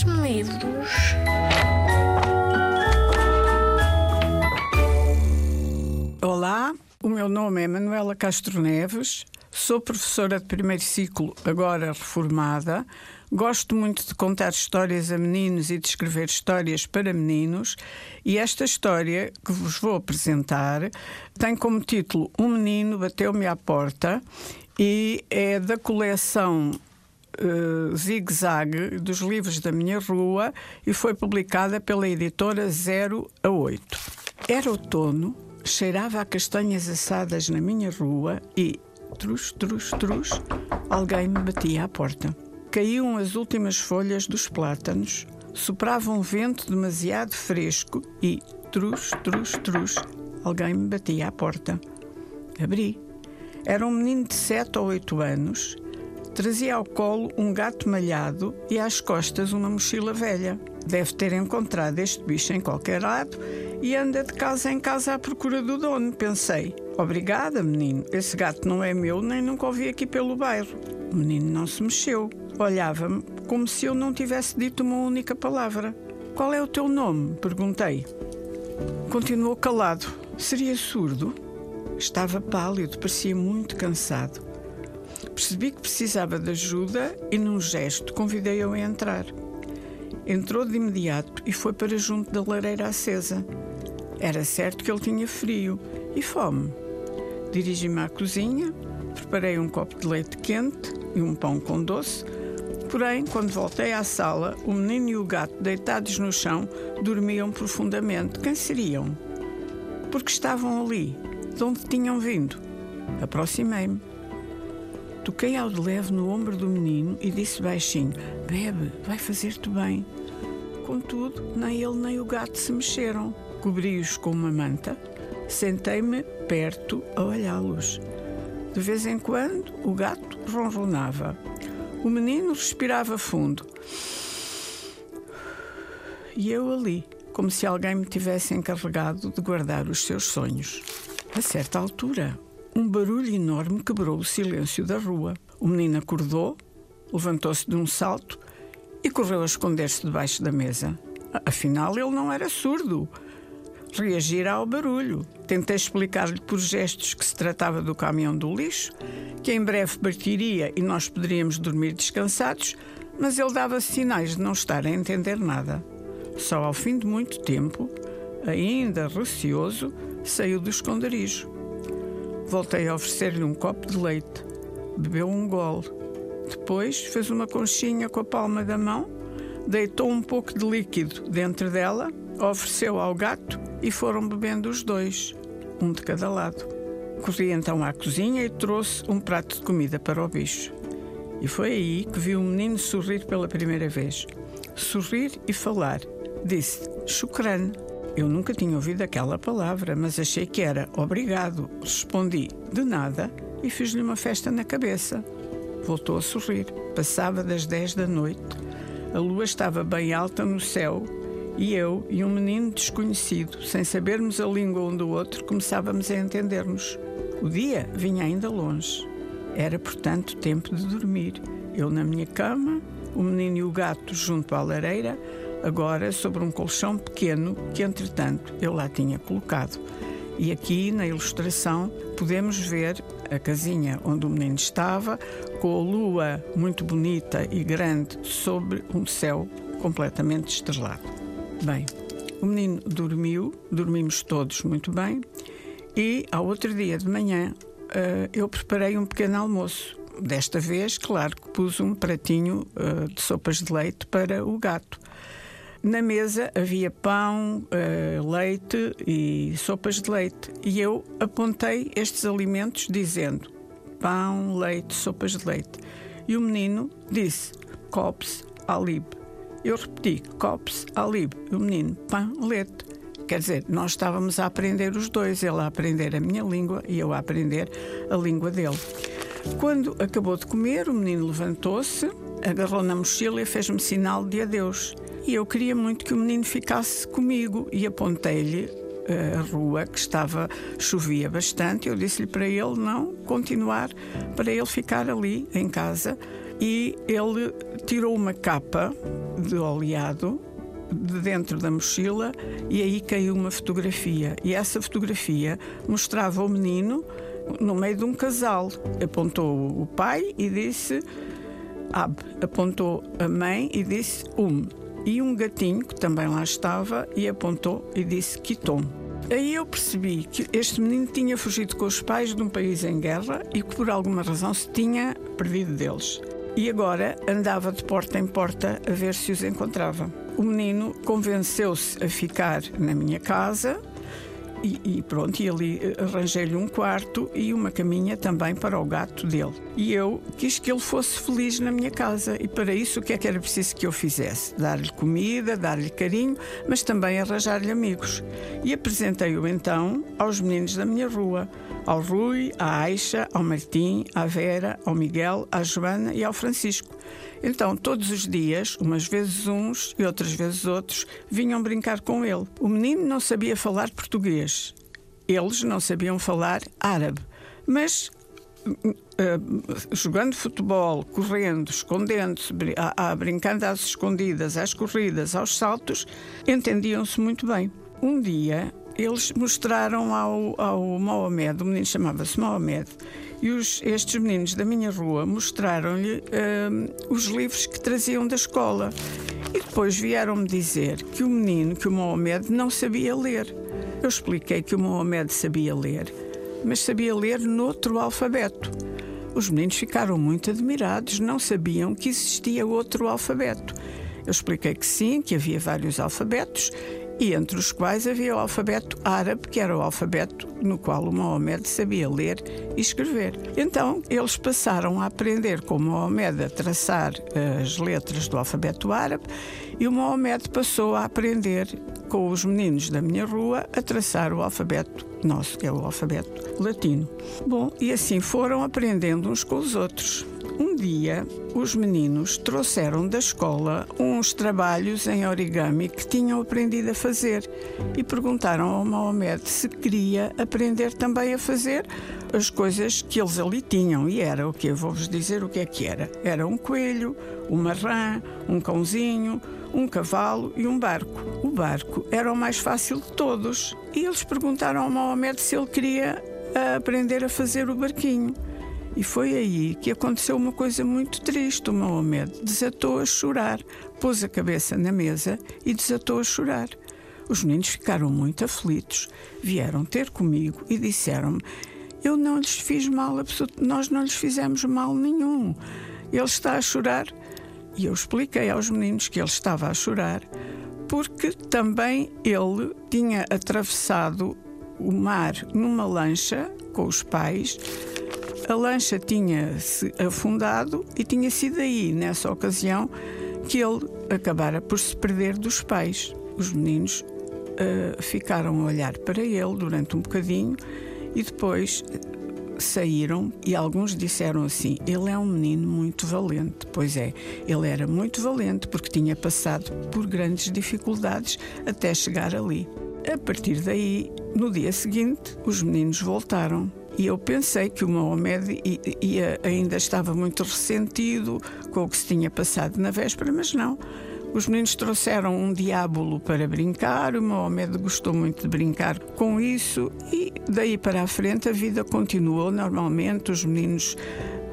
Traz-me livros. Olá, o meu nome é Manuela Castro Neves, sou professora de primeiro ciclo, agora reformada. Gosto muito de contar histórias a meninos e de escrever histórias para meninos, e esta história que vos vou apresentar tem como título Um Menino Bateu-me à Porta e é da coleção uh, Zig Zag dos livros da minha rua e foi publicada pela editora 0 a 8. Era outono cheirava a castanhas assadas na minha rua e, trus, trus, trus, alguém me batia à porta. Caíam as últimas folhas dos plátanos, soprava um vento demasiado fresco e, trus, trus, trus, alguém me batia à porta. Abri. Era um menino de sete ou oito anos. Trazia ao colo um gato malhado e às costas uma mochila velha. Deve ter encontrado este bicho em qualquer lado e anda de casa em casa à procura do dono, pensei. Obrigada, menino. Esse gato não é meu, nem nunca o vi aqui pelo bairro. O menino não se mexeu. Olhava-me como se eu não tivesse dito uma única palavra. Qual é o teu nome? perguntei. Continuou calado. Seria surdo? Estava pálido, parecia muito cansado. Percebi que precisava de ajuda e, num gesto, convidei-o a entrar. Entrou de imediato e foi para junto da lareira acesa. Era certo que ele tinha frio e fome. Dirigi-me à cozinha, preparei um copo de leite quente e um pão com doce. Porém, quando voltei à sala, o menino e o gato, deitados no chão, dormiam profundamente. Quem seriam? Porque estavam ali, de onde tinham vindo. Aproximei-me. Toquei ao de leve no ombro do menino e disse baixinho: Bebe, vai fazer-te bem. Contudo, nem ele nem o gato se mexeram. Cobri-os com uma manta, sentei-me perto a olhá-los. De vez em quando, o gato ronronava. O menino respirava fundo. E eu ali, como se alguém me tivesse encarregado de guardar os seus sonhos. A certa altura, um barulho enorme quebrou o silêncio da rua. O menino acordou, levantou-se de um salto e correu a esconder-se debaixo da mesa. Afinal, ele não era surdo. Reagir ao barulho. Tentei explicar-lhe por gestos que se tratava do caminhão do lixo, que em breve partiria e nós poderíamos dormir descansados, mas ele dava sinais de não estar a entender nada. Só ao fim de muito tempo, ainda receoso, saiu do esconderijo. Voltei a oferecer-lhe um copo de leite. Bebeu um gole. Depois fez uma conchinha com a palma da mão, deitou um pouco de líquido dentro dela, ofereceu ao gato e foram bebendo os dois, um de cada lado. Corri então à cozinha e trouxe um prato de comida para o bicho. E foi aí que vi o menino sorrir pela primeira vez. Sorrir e falar. Disse: Chucrane. Eu nunca tinha ouvido aquela palavra, mas achei que era obrigado. Respondi de nada e fiz-lhe uma festa na cabeça. Voltou a sorrir. Passava das 10 da noite. A lua estava bem alta no céu e eu e um menino desconhecido, sem sabermos a língua um do outro, começávamos a entender-nos. O dia vinha ainda longe. Era, portanto, tempo de dormir. Eu na minha cama, o menino e o gato junto à lareira, agora sobre um colchão pequeno que, entretanto, eu lá tinha colocado. E aqui na ilustração podemos ver a casinha onde o menino estava, com a lua muito bonita e grande sobre um céu completamente estrelado. Bem, o menino dormiu, dormimos todos muito bem, e ao outro dia de manhã eu preparei um pequeno almoço. Desta vez, claro que pus um pratinho de sopas de leite para o gato. Na mesa havia pão, uh, leite e sopas de leite. E eu apontei estes alimentos dizendo: pão, leite, sopas de leite. E o menino disse: cops, alib. Eu repeti: cops, alib. E o menino: pão, leite. Quer dizer, nós estávamos a aprender os dois, ele a aprender a minha língua e eu a aprender a língua dele. Quando acabou de comer, o menino levantou-se, agarrou na mochila e fez-me sinal de adeus. E eu queria muito que o menino ficasse comigo e apontei-lhe eh, a rua que estava chovia bastante. Eu disse-lhe para ele não continuar, para ele ficar ali em casa e ele tirou uma capa de oleado de dentro da mochila e aí caiu uma fotografia. E essa fotografia mostrava o menino no meio de um casal. Apontou o pai e disse Ab. Apontou a mãe e disse Um. E um gatinho que também lá estava e apontou e disse Kiton. Aí eu percebi que este menino tinha fugido com os pais de um país em guerra e que por alguma razão se tinha perdido deles. E agora andava de porta em porta a ver se os encontrava. O menino convenceu-se a ficar na minha casa e, e, pronto, e ali eh, arranjei-lhe um quarto e uma caminha também para o gato dele. E eu quis que ele fosse feliz na minha casa. E para isso, o que é que era preciso que eu fizesse? Dar-lhe comida, dar-lhe carinho, mas também arranjar-lhe amigos. E apresentei-o então aos meninos da minha rua: ao Rui, à Aixa, ao Martim, à Vera, ao Miguel, à Joana e ao Francisco. Então, todos os dias, umas vezes uns e outras vezes outros, vinham brincar com ele. O menino não sabia falar português. Eles não sabiam falar árabe. Mas Uh, jogando futebol, correndo, escondendo-se, a, brincando às escondidas, às corridas, aos saltos, entendiam-se muito bem. Um dia, eles mostraram ao, ao Mohamed, o menino chamava-se Mohamed, e os, estes meninos da minha rua mostraram-lhe uh, os livros que traziam da escola. E depois vieram-me dizer que o menino, que o Mohamed, não sabia ler. Eu expliquei que o Mohamed sabia ler, mas sabia ler noutro alfabeto. Os meninos ficaram muito admirados, não sabiam que existia outro alfabeto. Eu expliquei que sim, que havia vários alfabetos e entre os quais havia o alfabeto árabe, que era o alfabeto no qual o Mohamed sabia ler e escrever. Então, eles passaram a aprender com o Mohamed a traçar as letras do alfabeto árabe e o Mohamed passou a aprender com os meninos da minha rua a traçar o alfabeto nosso, que é o alfabeto latino. Bom, e assim foram aprendendo uns com os outros. Um dia, os meninos trouxeram da escola uns trabalhos em origami que tinham aprendido a fazer e perguntaram ao Mohamed se queria aprender também a fazer as coisas que eles ali tinham. E era o que? Vou-vos dizer o que é que era. Era um coelho, uma rã, um cãozinho, um cavalo e um barco. O barco era o mais fácil de todos. E eles perguntaram ao Mohamed se ele queria aprender a fazer o barquinho. E foi aí que aconteceu uma coisa muito triste. O Mohamed desatou a chorar, pôs a cabeça na mesa e desatou a chorar. Os meninos ficaram muito aflitos, vieram ter comigo e disseram-me: Eu não lhes fiz mal, nós não lhes fizemos mal nenhum. Ele está a chorar. E eu expliquei aos meninos que ele estava a chorar porque também ele tinha atravessado o mar numa lancha com os pais a lancha tinha-se afundado e tinha sido aí, nessa ocasião, que ele acabara por se perder dos pais. Os meninos uh, ficaram a olhar para ele durante um bocadinho e depois saíram e alguns disseram assim: ele é um menino muito valente. Pois é, ele era muito valente porque tinha passado por grandes dificuldades até chegar ali. A partir daí, no dia seguinte, os meninos voltaram e eu pensei que o Mohamed ainda estava muito ressentido com o que se tinha passado na véspera, mas não. Os meninos trouxeram um diábulo para brincar, o Mohamed gostou muito de brincar com isso e daí para a frente a vida continuou normalmente, os meninos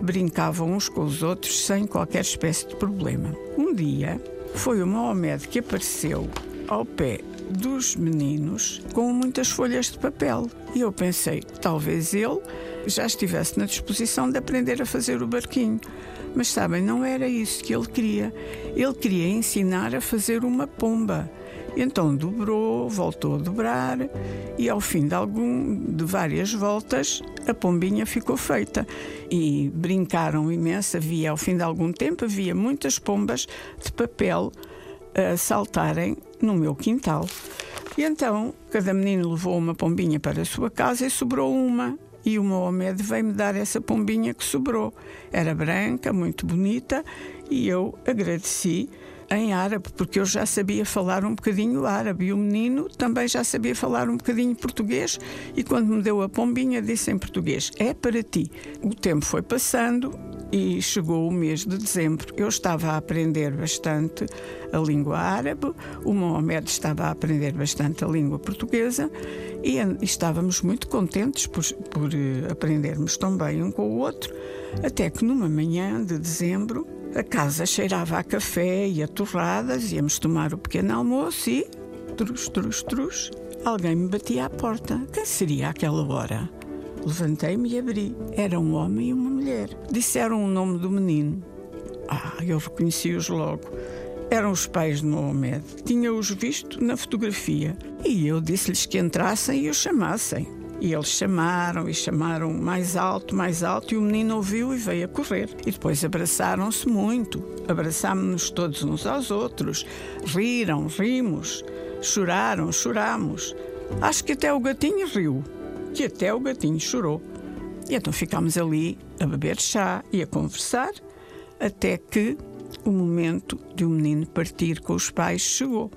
brincavam uns com os outros sem qualquer espécie de problema. Um dia foi o Mohamed que apareceu ao pé dos meninos com muitas folhas de papel. E eu pensei talvez ele já estivesse na disposição de aprender a fazer o barquinho. Mas sabem, não era isso que ele queria. Ele queria ensinar a fazer uma pomba. Então dobrou, voltou a dobrar e ao fim de algum de várias voltas a pombinha ficou feita e brincaram imenso. Havia ao fim de algum tempo havia muitas pombas de papel a saltarem no meu quintal. E então cada menino levou uma pombinha para a sua casa e sobrou uma. E o Mohamed veio-me dar essa pombinha que sobrou. Era branca, muito bonita, e eu agradeci em árabe, porque eu já sabia falar um bocadinho árabe e o menino também já sabia falar um bocadinho português. E quando me deu a pombinha, disse em português: É para ti. O tempo foi passando e chegou o mês de dezembro. Eu estava a aprender bastante a língua árabe, o Mohamed estava a aprender bastante a língua portuguesa e estávamos muito contentes por, por eh, aprendermos tão bem um com o outro, até que numa manhã de dezembro a casa cheirava a café e a torradas, íamos tomar o pequeno almoço e, trus, trus, trus, alguém me batia à porta. Quem seria aquela hora? Levantei-me e abri. Era um homem e uma mulher. Disseram o nome do menino. Ah, eu reconheci-os logo. Eram os pais de Mohamed. Tinha-os visto na fotografia. E eu disse-lhes que entrassem e o chamassem. E eles chamaram e chamaram mais alto, mais alto, e o menino ouviu e veio a correr. E depois abraçaram-se muito, abraçámos-nos todos uns aos outros, riram, rimos, choraram, choramos. Acho que até o gatinho riu, que até o gatinho chorou. E então ficámos ali a beber chá e a conversar, até que o momento de o menino partir com os pais chegou.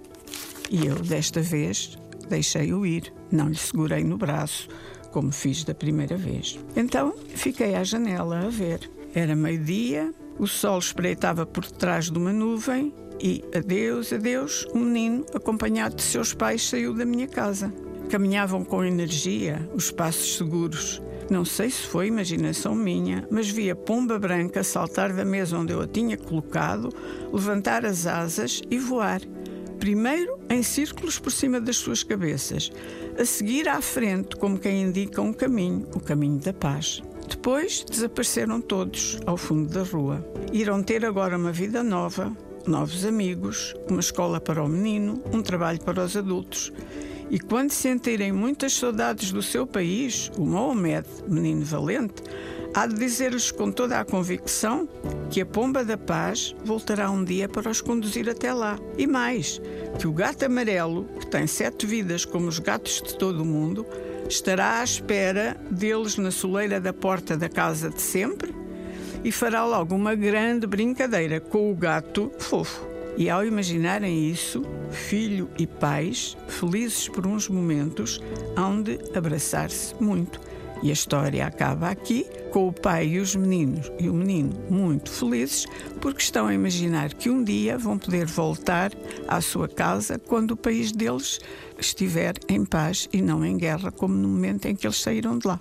E eu, desta vez, deixei-o ir, não lhe segurei no braço, como fiz da primeira vez. Então fiquei à janela a ver. Era meio-dia, o sol espreitava por trás de uma nuvem e, adeus, adeus, um menino, acompanhado de seus pais, saiu da minha casa. Caminhavam com energia, os passos seguros. Não sei se foi imaginação minha, mas vi a pomba branca saltar da mesa onde eu a tinha colocado, levantar as asas e voar primeiro em círculos por cima das suas cabeças, a seguir à frente, como quem indica um caminho, o caminho da paz. Depois desapareceram todos ao fundo da rua. Irão ter agora uma vida nova, novos amigos, uma escola para o menino, um trabalho para os adultos. E quando sentirem muitas saudades do seu país, o Mohamed, menino valente, há de dizer-lhes com toda a convicção que a pomba da paz voltará um dia para os conduzir até lá. E mais, que o gato amarelo, que tem sete vidas como os gatos de todo o mundo, estará à espera deles na soleira da porta da casa de sempre e fará logo uma grande brincadeira com o gato fofo. E ao imaginarem isso, filho e pais, felizes por uns momentos, hão de abraçar-se muito e a história acaba aqui com o pai e os meninos e o menino muito felizes porque estão a imaginar que um dia vão poder voltar à sua casa quando o país deles estiver em paz e não em guerra, como no momento em que eles saíram de lá.